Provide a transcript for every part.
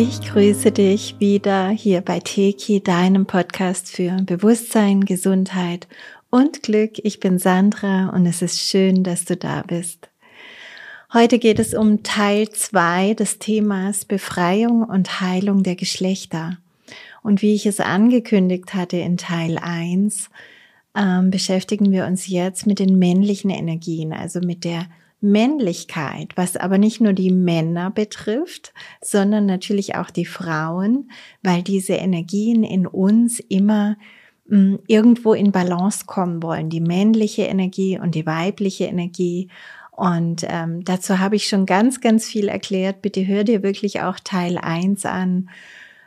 Ich grüße dich wieder hier bei Teki, deinem Podcast für Bewusstsein, Gesundheit und Glück. Ich bin Sandra und es ist schön, dass du da bist. Heute geht es um Teil zwei des Themas Befreiung und Heilung der Geschlechter. Und wie ich es angekündigt hatte in Teil eins ähm, beschäftigen wir uns jetzt mit den männlichen Energien, also mit der Männlichkeit, was aber nicht nur die Männer betrifft, sondern natürlich auch die Frauen, weil diese Energien in uns immer mh, hm, irgendwo in Balance kommen wollen, die männliche Energie und die weibliche Energie. Und ähm, dazu habe ich schon ganz, ganz viel erklärt. Bitte hör dir wirklich auch Teil eins an.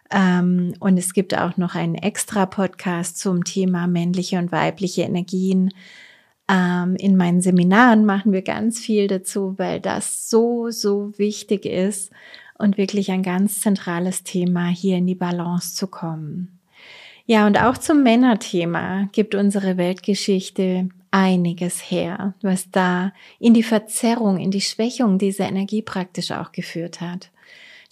Ähm, und es gibt auch noch einen extra Podcast zum Thema männliche und weibliche Energien ähm, in meinen Seminaren machen wir ganz viel dazu, weil das so, so wichtig ist und wirklich ein ganz zentrales Thema, hier in die Balance zu kommen. Ja, und auch zum Männerthema gibt unsere Weltgeschichte einiges her, was da in die Verzerrung, in die Schwächung dieser Energie praktisch auch geführt hat.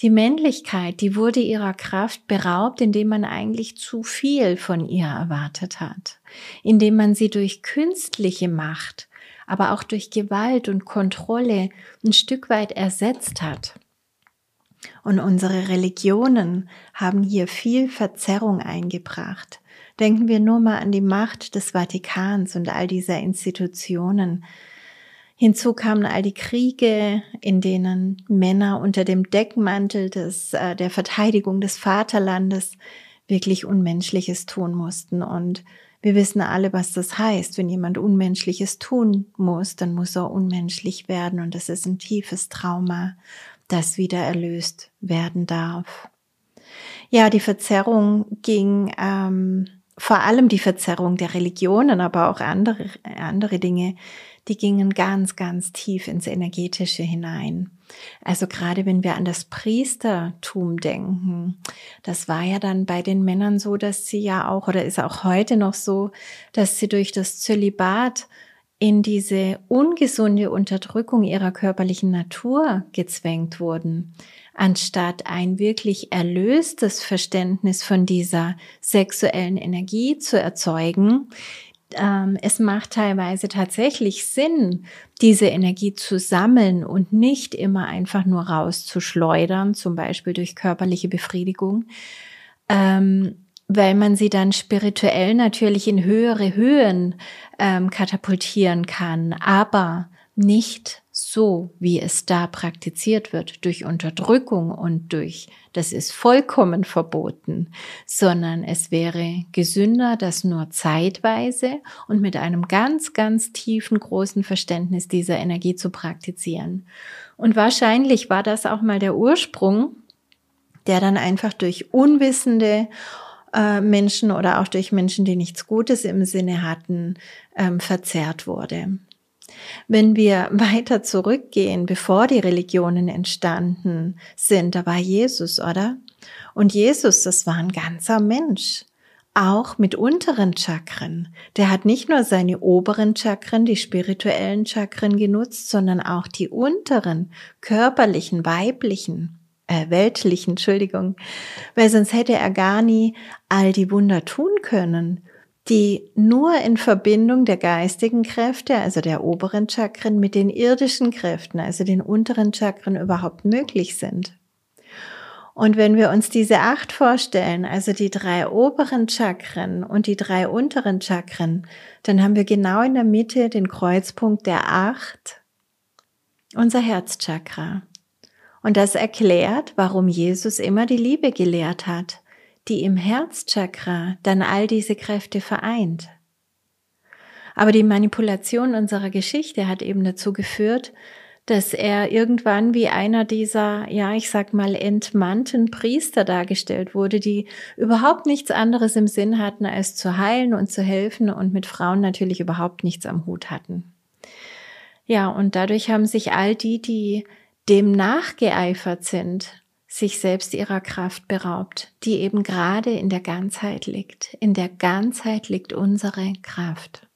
Die Männlichkeit, die wurde ihrer Kraft beraubt, indem man eigentlich zu viel von ihr erwartet hat, indem man sie durch künstliche Macht, aber auch durch Gewalt und Kontrolle ein Stück weit ersetzt hat. Und unsere Religionen haben hier viel Verzerrung eingebracht. Denken wir nur mal an die Macht des Vatikans und all dieser Institutionen, Hinzu kamen all die Kriege, in denen Männer unter dem Deckmantel des, äh, der Verteidigung des Vaterlandes wirklich Unmenschliches tun mussten. Und wir wissen alle, was das heißt. Wenn jemand Unmenschliches tun muss, dann muss er unmenschlich werden. Und das ist ein tiefes Trauma, das wieder erlöst werden darf. Ja, die Verzerrung ging ähm, vor allem die Verzerrung der Religionen, aber auch andere, andere Dinge die gingen ganz, ganz tief ins Energetische hinein. Also gerade wenn wir an das Priestertum denken, das war ja dann bei den Männern so, dass sie ja auch, oder ist auch heute noch so, dass sie durch das Zölibat in diese ungesunde Unterdrückung ihrer körperlichen Natur gezwängt wurden, anstatt ein wirklich erlöstes Verständnis von dieser sexuellen Energie zu erzeugen, ähm, es macht teilweise tatsächlich Sinn, diese Energie zu sammeln und nicht immer einfach nur rauszuschleudern, zum Beispiel durch körperliche Befriedigung, ähm, weil man sie dann spirituell natürlich in höhere Höhen ähm, katapultieren kann, aber nicht so, wie es da praktiziert wird, durch Unterdrückung und durch, das ist vollkommen verboten, sondern es wäre gesünder, das nur zeitweise und mit einem ganz, ganz tiefen, großen Verständnis dieser Energie zu praktizieren. Und wahrscheinlich war das auch mal der Ursprung, der dann einfach durch unwissende äh, Menschen oder auch durch Menschen, die nichts Gutes im Sinne hatten, ähm, verzerrt wurde. Wenn wir weiter zurückgehen, bevor die Religionen entstanden sind, da war Jesus, oder? Und Jesus, das war ein ganzer Mensch auch mit unteren Chakren. Der hat nicht nur seine oberen Chakren, die spirituellen Chakren genutzt, sondern auch die unteren, körperlichen, weiblichen, äh, weltlichen, Entschuldigung, weil sonst hätte er gar nie all die Wunder tun können die nur in Verbindung der geistigen Kräfte, also der oberen Chakren, mit den irdischen Kräften, also den unteren Chakren überhaupt möglich sind. Und wenn wir uns diese acht vorstellen, also die drei oberen Chakren und die drei unteren Chakren, dann haben wir genau in der Mitte den Kreuzpunkt der acht, unser Herzchakra. Und das erklärt, warum Jesus immer die Liebe gelehrt hat die im Herzchakra dann all diese Kräfte vereint. Aber die Manipulation unserer Geschichte hat eben dazu geführt, dass er irgendwann wie einer dieser, ja, ich sag mal, entmannten Priester dargestellt wurde, die überhaupt nichts anderes im Sinn hatten, als zu heilen und zu helfen und mit Frauen natürlich überhaupt nichts am Hut hatten. Ja, und dadurch haben sich all die, die dem nachgeeifert sind, sich selbst ihrer Kraft beraubt, die eben gerade in der Ganzheit liegt. In der Ganzheit liegt unsere Kraft.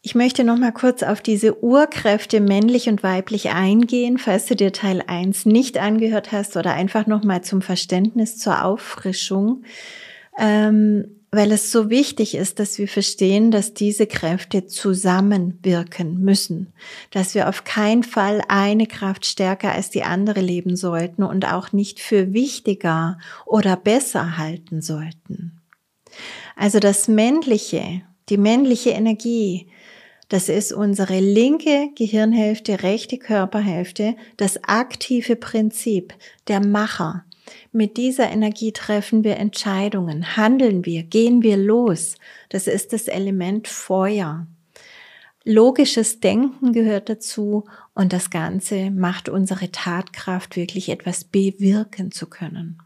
ich möchte noch mal kurz auf diese Urkräfte männlich und weiblich eingehen, falls du dir Teil 1 nicht angehört hast oder einfach noch mal zum Verständnis, zur Auffrischung, ähm, weil es so wichtig ist, dass wir verstehen, dass diese Kräfte zusammenwirken müssen, dass wir auf keinen Fall eine Kraft stärker als die andere leben sollten und auch nicht für wichtiger oder besser halten sollten. Also das Männliche, die männliche Energie, das ist unsere linke Gehirnhälfte, rechte Körperhälfte, das aktive Prinzip, der Macher. Mit dieser Energie treffen wir Entscheidungen, handeln wir, gehen wir los. Das ist das Element Feuer. Logisches Denken gehört dazu und das Ganze macht unsere Tatkraft wirklich etwas bewirken zu können.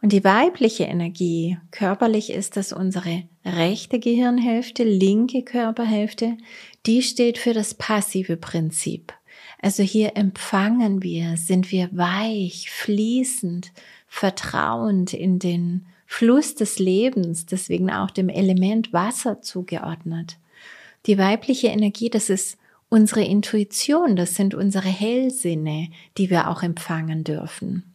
Und die weibliche Energie, körperlich ist das unsere rechte Gehirnhälfte, linke Körperhälfte, die steht für das passive Prinzip. Also hier empfangen wir, sind wir weich, fließend, vertrauend in den Fluss des Lebens, deswegen auch dem Element Wasser zugeordnet. Die weibliche Energie, das ist unsere Intuition, das sind unsere Hellsinne, die wir auch empfangen dürfen.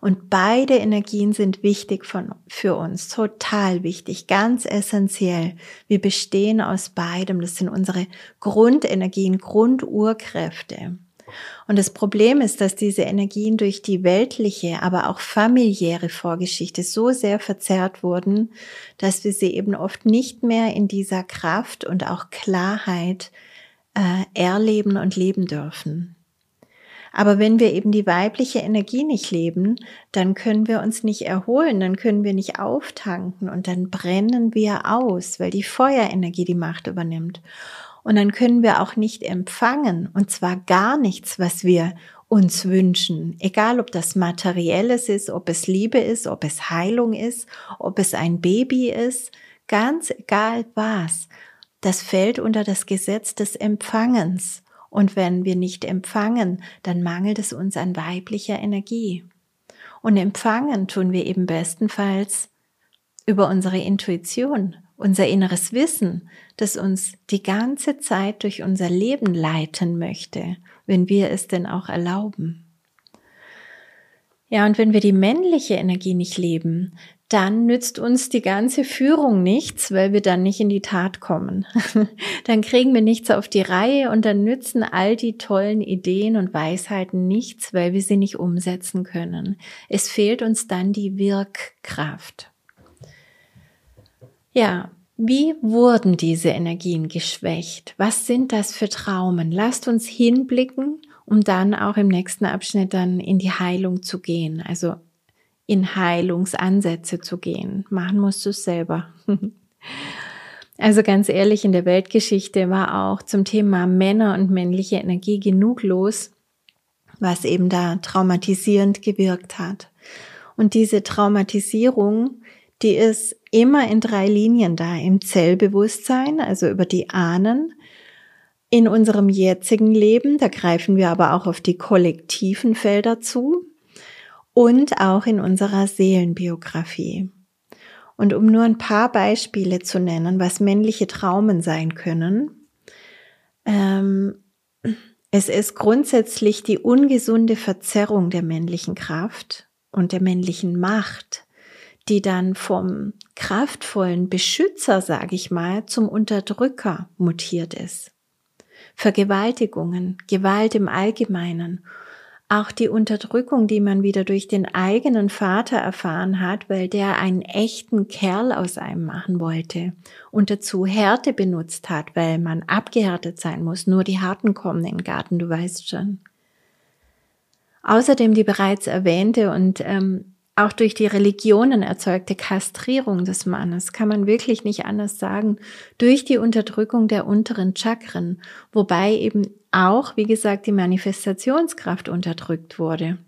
Und beide Energien sind wichtig von, für uns, total wichtig, ganz essentiell. Wir bestehen aus beidem. Das sind unsere Grundenergien, Grundurkräfte. Und das Problem ist, dass diese Energien durch die weltliche, aber auch familiäre Vorgeschichte so sehr verzerrt wurden, dass wir sie eben oft nicht mehr in dieser Kraft und auch Klarheit äh, erleben und leben dürfen. Aber wenn wir eben die weibliche Energie nicht leben, dann können wir uns nicht erholen, dann können wir nicht auftanken und dann brennen wir aus, weil die Feuerenergie die Macht übernimmt. Und dann können wir auch nicht empfangen, und zwar gar nichts, was wir uns wünschen, egal ob das materielles ist, ob es Liebe ist, ob es Heilung ist, ob es ein Baby ist, ganz egal was. Das fällt unter das Gesetz des Empfangens. Und wenn wir nicht empfangen, dann mangelt es uns an weiblicher Energie. Und empfangen tun wir eben bestenfalls über unsere Intuition, unser inneres Wissen, das uns die ganze Zeit durch unser Leben leiten möchte, wenn wir es denn auch erlauben. Ja, und wenn wir die männliche Energie nicht leben, dann nützt uns die ganze Führung nichts, weil wir dann nicht in die Tat kommen. dann kriegen wir nichts auf die Reihe und dann nützen all die tollen Ideen und Weisheiten nichts, weil wir sie nicht umsetzen können. Es fehlt uns dann die Wirkkraft. Ja, wie wurden diese Energien geschwächt? Was sind das für Traumen? Lasst uns hinblicken, um dann auch im nächsten Abschnitt dann in die Heilung zu gehen. Also in Heilungsansätze zu gehen. Machen musst du es selber. Also ganz ehrlich, in der Weltgeschichte war auch zum Thema Männer und männliche Energie genug los, was eben da traumatisierend gewirkt hat. Und diese Traumatisierung, die ist immer in drei Linien da. Im Zellbewusstsein, also über die Ahnen, in unserem jetzigen Leben, da greifen wir aber auch auf die kollektiven Felder zu, und auch in unserer Seelenbiografie. Und um nur ein paar Beispiele zu nennen, was männliche Traumen sein können, ähm, es ist grundsätzlich die ungesunde Verzerrung der männlichen Kraft und der männlichen Macht, die dann vom kraftvollen Beschützer, sage ich mal, zum Unterdrücker mutiert ist. Vergewaltigungen, Gewalt im Allgemeinen auch die Unterdrückung, die man wieder durch den eigenen Vater erfahren hat, weil der einen echten Kerl aus einem machen wollte und dazu Härte benutzt hat, weil man abgehärtet sein muss. Nur die Harten kommen in den Garten, du weißt schon. Außerdem die bereits erwähnte und ähm, auch durch die Religionen erzeugte Kastrierung des Mannes, kann man wirklich nicht anders sagen, durch die Unterdrückung der unteren Chakren, wobei eben auch, wie gesagt, die Manifestationskraft unterdrückt wurde.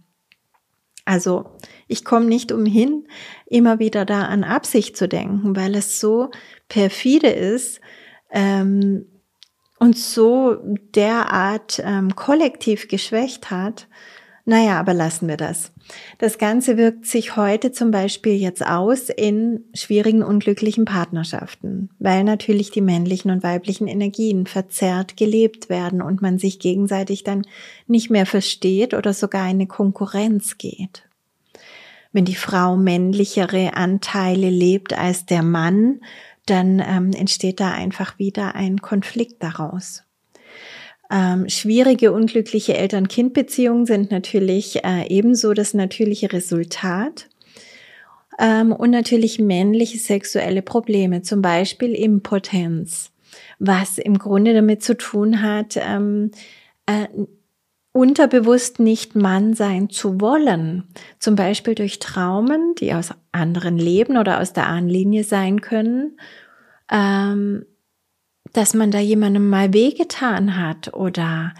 Also ich komme nicht umhin, immer wieder da an Absicht zu denken, weil es so perfide ist ähm, und so derart ähm, kollektiv geschwächt hat, Naja, aber lassen wir das. Das Ganze wirkt sich heute zum Beispiel jetzt aus in schwierigen, unglücklichen Partnerschaften, weil natürlich die männlichen und weiblichen Energien verzerrt gelebt werden und man sich gegenseitig dann nicht mehr versteht oder sogar eine Konkurrenz geht. Wenn die Frau männlichere Anteile lebt als der Mann, dann ähm, entsteht da einfach wieder ein Konflikt daraus. Ähm, schwierige, unglückliche Eltern-Kind-Beziehungen sind natürlich äh, ebenso das natürliche Resultat. Ähm, und natürlich männliche sexuelle Probleme, zum Beispiel Impotenz, was im Grunde damit zu tun hat, ähm, äh, unterbewusst nicht Mann sein zu wollen. Zum Beispiel durch Traumen, die aus anderen Leben oder aus der Ahnenlinie sein können. Ähm, dass man da jemandem mal wehgetan hat oder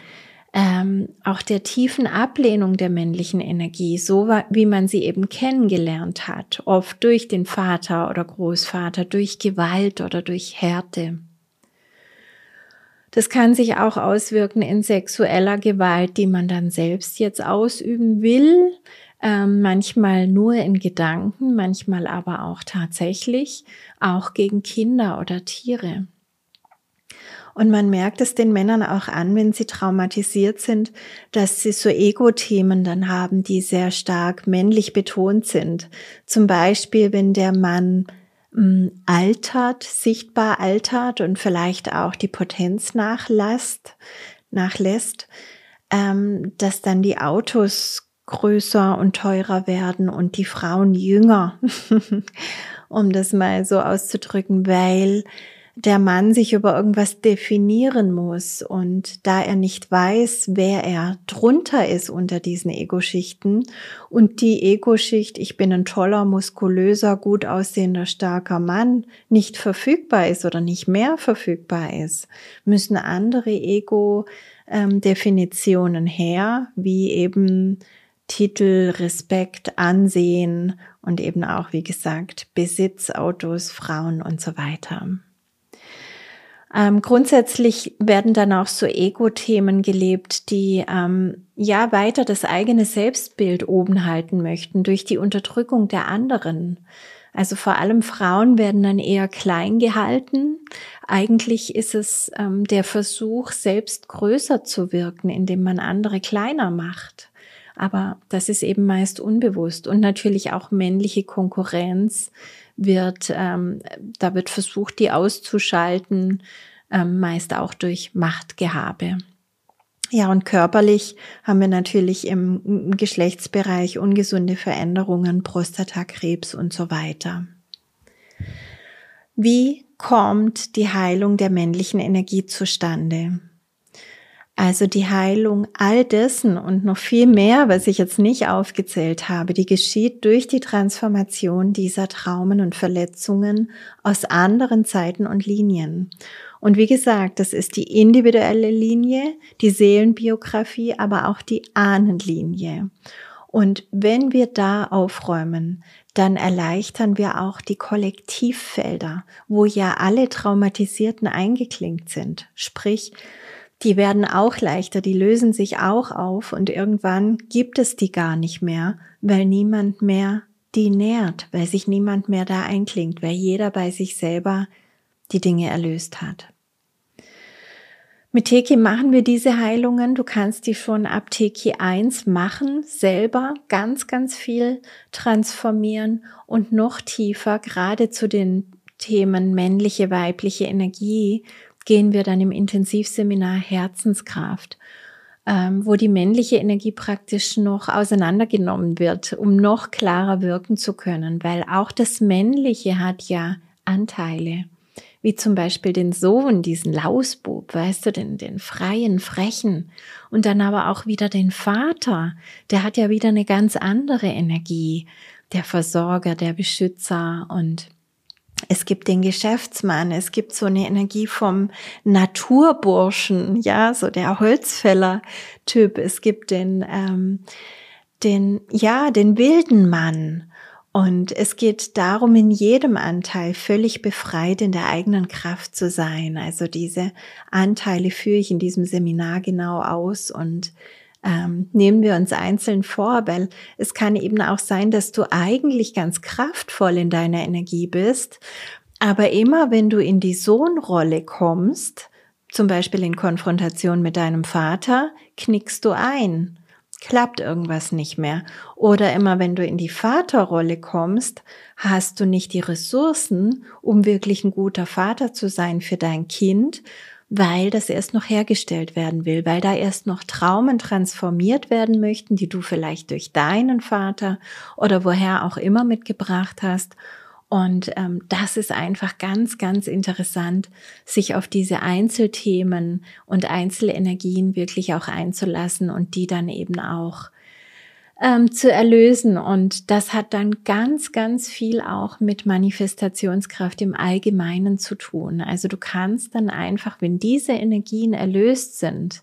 ähm, auch der tiefen Ablehnung der männlichen Energie, so wie man sie eben kennengelernt hat, oft durch den Vater oder Großvater, durch Gewalt oder durch Härte. Das kann sich auch auswirken in sexueller Gewalt, die man dann selbst jetzt ausüben will, ähm, manchmal nur in Gedanken, manchmal aber auch tatsächlich, auch gegen Kinder oder Tiere. Und man merkt es den Männern auch an, wenn sie traumatisiert sind, dass sie so Ego-Themen dann haben, die sehr stark männlich betont sind. Zum Beispiel, wenn der Mann mh, hm, altert, sichtbar altert und vielleicht auch die Potenz nachlässt, nachlässt, ähm, dass dann die Autos größer und teurer werden und die Frauen jünger, um das mal so auszudrücken, weil der Mann sich über irgendwas definieren muss und da er nicht weiß, wer er drunter ist unter diesen Ego-Schichten und die Ego-Schicht, ich bin ein toller, muskulöser, gut aussehender, starker Mann, nicht verfügbar ist oder nicht mehr verfügbar ist, müssen andere Ego-Definitionen her, wie eben Titel, Respekt, Ansehen und eben auch, wie gesagt, Besitz, Autos, Frauen und so weiter. Ähm, grundsätzlich werden dann auch so Ego-Themen gelebt, die ähm, ja weiter das eigene Selbstbild oben halten möchten durch die Unterdrückung der anderen. Also vor allem Frauen werden dann eher klein gehalten. Eigentlich ist es ähm, der Versuch, selbst größer zu wirken, indem man andere kleiner macht. Aber das ist eben meist unbewusst und natürlich auch männliche Konkurrenz wird, ähm, da wird versucht, die auszuschalten, ähm, meist auch durch Machtgehabe. Ja, und körperlich haben wir natürlich im Geschlechtsbereich ungesunde Veränderungen, Prostatakrebs und so weiter. Wie kommt die Heilung der männlichen Energie zustande? Also die Heilung all dessen und noch viel mehr, was ich jetzt nicht aufgezählt habe, die geschieht durch die Transformation dieser Traumen und Verletzungen aus anderen Zeiten und Linien. Und wie gesagt, das ist die individuelle Linie, die Seelenbiografie, aber auch die Ahnenlinie. Und wenn wir da aufräumen, dann erleichtern wir auch die Kollektivfelder, wo ja alle Traumatisierten eingeklinkt sind. Sprich, die werden auch leichter, die lösen sich auch auf und irgendwann gibt es die gar nicht mehr, weil niemand mehr die nährt, weil sich niemand mehr da einklingt, weil jeder bei sich selber die Dinge erlöst hat. Mit Teki machen wir diese Heilungen. Du kannst die schon ab Teki 1 machen, selber ganz, ganz viel transformieren und noch tiefer, gerade zu den Themen männliche, weibliche Energie, gehen wir dann im Intensivseminar Herzenskraft, ähm, wo die männliche Energie praktisch noch auseinandergenommen wird, um noch klarer wirken zu können, weil auch das Männliche hat ja Anteile wie zum Beispiel den Sohn, diesen Lausbub, weißt du, den, den freien, frechen. Und dann aber auch wieder den Vater, der hat ja wieder eine ganz andere Energie. Der Versorger, der Beschützer und es gibt den Geschäftsmann, es gibt so eine Energie vom Naturburschen, ja, so der Holzfäller-Typ. Es gibt den, ähm, den, ja, den wilden Mann. Und es geht darum, in jedem Anteil völlig befreit in der eigenen Kraft zu sein. Also diese Anteile führe ich in diesem Seminar genau aus und ähm, nehmen wir uns einzeln vor, weil es kann eben auch sein, dass du eigentlich ganz kraftvoll in deiner Energie bist, aber immer wenn du in die Sohnrolle kommst, zum Beispiel in Konfrontation mit deinem Vater, knickst du ein, klappt irgendwas nicht mehr. Oder immer wenn du in die Vaterrolle kommst, hast du nicht die Ressourcen, um wirklich ein guter Vater zu sein für dein Kind, weil das erst noch hergestellt werden will, weil da erst noch Traumen transformiert werden möchten, die du vielleicht durch deinen Vater oder woher auch immer mitgebracht hast. Und ähm, das ist einfach ganz, ganz interessant, sich auf diese Einzelthemen und Einzelenergien wirklich auch einzulassen und die dann eben auch ähm, zu erlösen. Und das hat dann ganz, ganz viel auch mit Manifestationskraft im Allgemeinen zu tun. Also du kannst dann einfach, wenn diese Energien erlöst sind,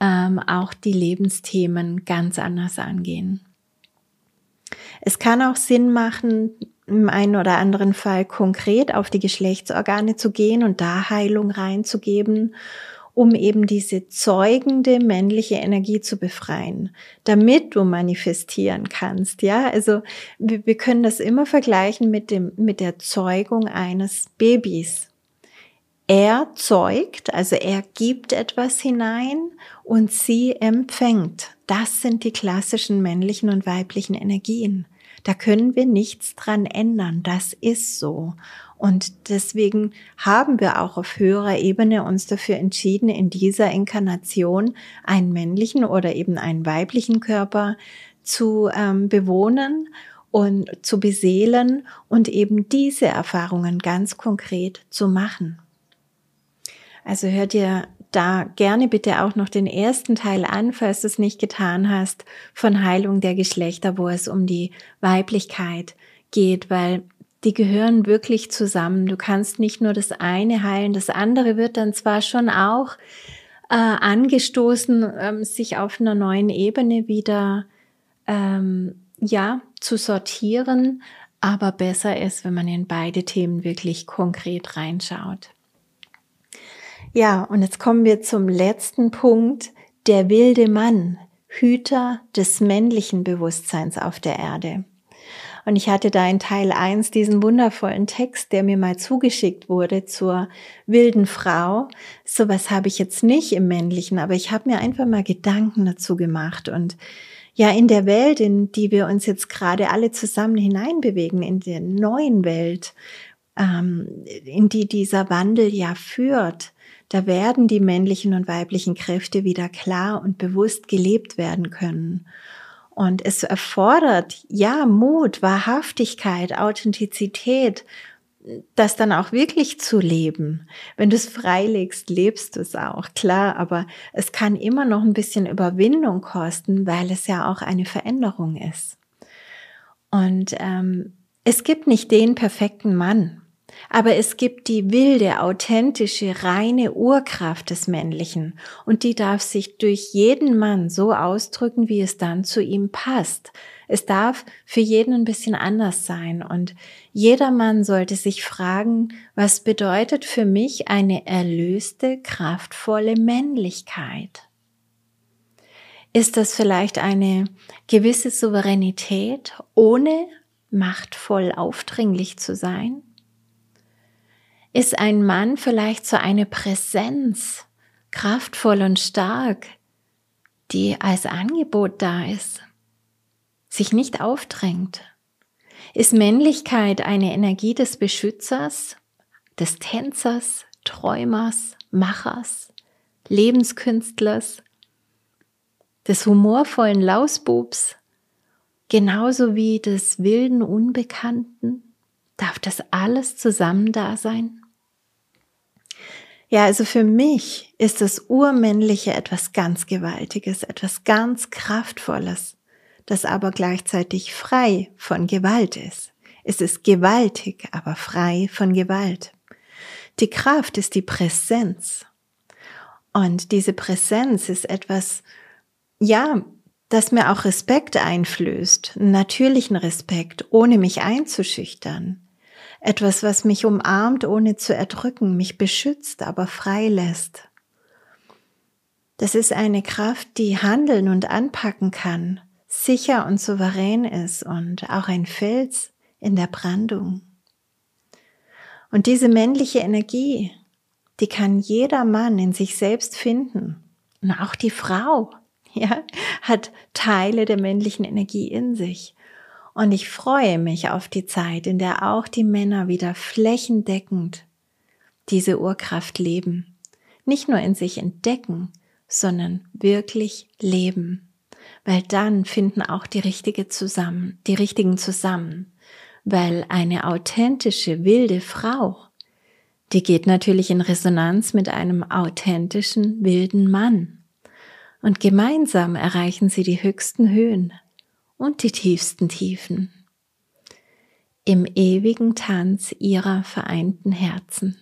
ähm, auch die Lebensthemen ganz anders angehen. Es kann auch Sinn machen, im einen oder anderen Fall konkret auf die Geschlechtsorgane zu gehen und da Heilung reinzugeben, um eben diese zeugende männliche Energie zu befreien, damit du manifestieren kannst. Ja, also wir, wir können das immer vergleichen mit dem, mit der Zeugung eines Babys. Er zeugt, also er gibt etwas hinein und sie empfängt. Das sind die klassischen männlichen und weiblichen Energien. Da können wir nichts dran ändern. Das ist so. Und deswegen haben wir auch auf höherer Ebene uns dafür entschieden, in dieser Inkarnation einen männlichen oder eben einen weiblichen Körper zu ähm, bewohnen und zu beseelen und eben diese Erfahrungen ganz konkret zu machen. Also hör dir da gerne bitte auch noch den ersten Teil an, falls du es nicht getan hast, von Heilung der Geschlechter, wo es um die Weiblichkeit geht, weil die gehören wirklich zusammen. Du kannst nicht nur das eine heilen, das andere wird dann zwar schon auch äh, angestoßen, ähm, sich auf einer neuen Ebene wieder ähm, ja zu sortieren, aber besser ist, wenn man in beide Themen wirklich konkret reinschaut. Ja, und jetzt kommen wir zum letzten Punkt, der wilde Mann, Hüter des männlichen Bewusstseins auf der Erde. Und ich hatte da in Teil 1 diesen wundervollen Text, der mir mal zugeschickt wurde zur wilden Frau. Sowas habe ich jetzt nicht im männlichen, aber ich habe mir einfach mal Gedanken dazu gemacht und ja, in der Welt, in die wir uns jetzt gerade alle zusammen hineinbewegen, in der neuen Welt, ähm, in die dieser Wandel ja führt, da werden die männlichen und weiblichen Kräfte wieder klar und bewusst gelebt werden können. Und es erfordert, ja, Mut, Wahrhaftigkeit, Authentizität, das dann auch wirklich zu leben. Wenn du es freilegst, lebst du es auch, klar, aber es kann immer noch ein bisschen Überwindung kosten, weil es ja auch eine Veränderung ist. Und ähm, es gibt nicht den perfekten Mann. Aber es gibt die wilde, authentische, reine Urkraft des Männlichen und die darf sich durch jeden Mann so ausdrücken, wie es dann zu ihm passt. Es darf für jeden ein bisschen anders sein und jeder Mann sollte sich fragen, was bedeutet für mich eine erlöste, kraftvolle Männlichkeit? Ist das vielleicht eine gewisse Souveränität, ohne machtvoll aufdringlich zu sein? Ist ein Mann vielleicht so eine Präsenz, kraftvoll und stark, die als Angebot da ist, sich nicht aufdrängt. Ist Männlichkeit eine Energie des Beschützers, des Tänzers, Träumers, Machers, Lebenskünstlers, des humorvollen Lausbubs, genauso wie des wilden Unbekannten? Darf das alles zusammen da sein? Ja, also für mich ist das Urmännliche etwas ganz Gewaltiges, etwas ganz Kraftvolles, das aber gleichzeitig frei von Gewalt ist. Es ist gewaltig, aber frei von Gewalt. Die Kraft ist die Präsenz. Und diese Präsenz ist etwas, ja, das mir auch Respekt einflößt, natürlichen Respekt, ohne mich einzuschüchtern. Etwas, was mich umarmt, ohne zu erdrücken, mich beschützt, aber frei lässt. Das ist eine Kraft, die handeln und anpacken kann, sicher und souverän ist und auch ein Fels in der Brandung. Und diese männliche Energie, die kann jeder Mann in sich selbst finden. Und auch die Frau, ja, hat Teile der männlichen Energie in sich. Und ich freue mich auf die Zeit, in der auch die Männer wieder flächendeckend diese Urkraft leben. Nicht nur in sich entdecken, sondern wirklich leben. Weil dann finden auch die richtige zusammen, die richtigen zusammen. Weil eine authentische, wilde Frau, die geht natürlich in Resonanz mit einem authentischen, wilden Mann. Und gemeinsam erreichen sie die höchsten Höhen und die tiefsten Tiefen. Im ewigen Tanz ihrer vereinten Herzen.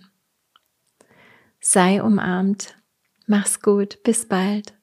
Sei umarmt Mach's gut, bis bald.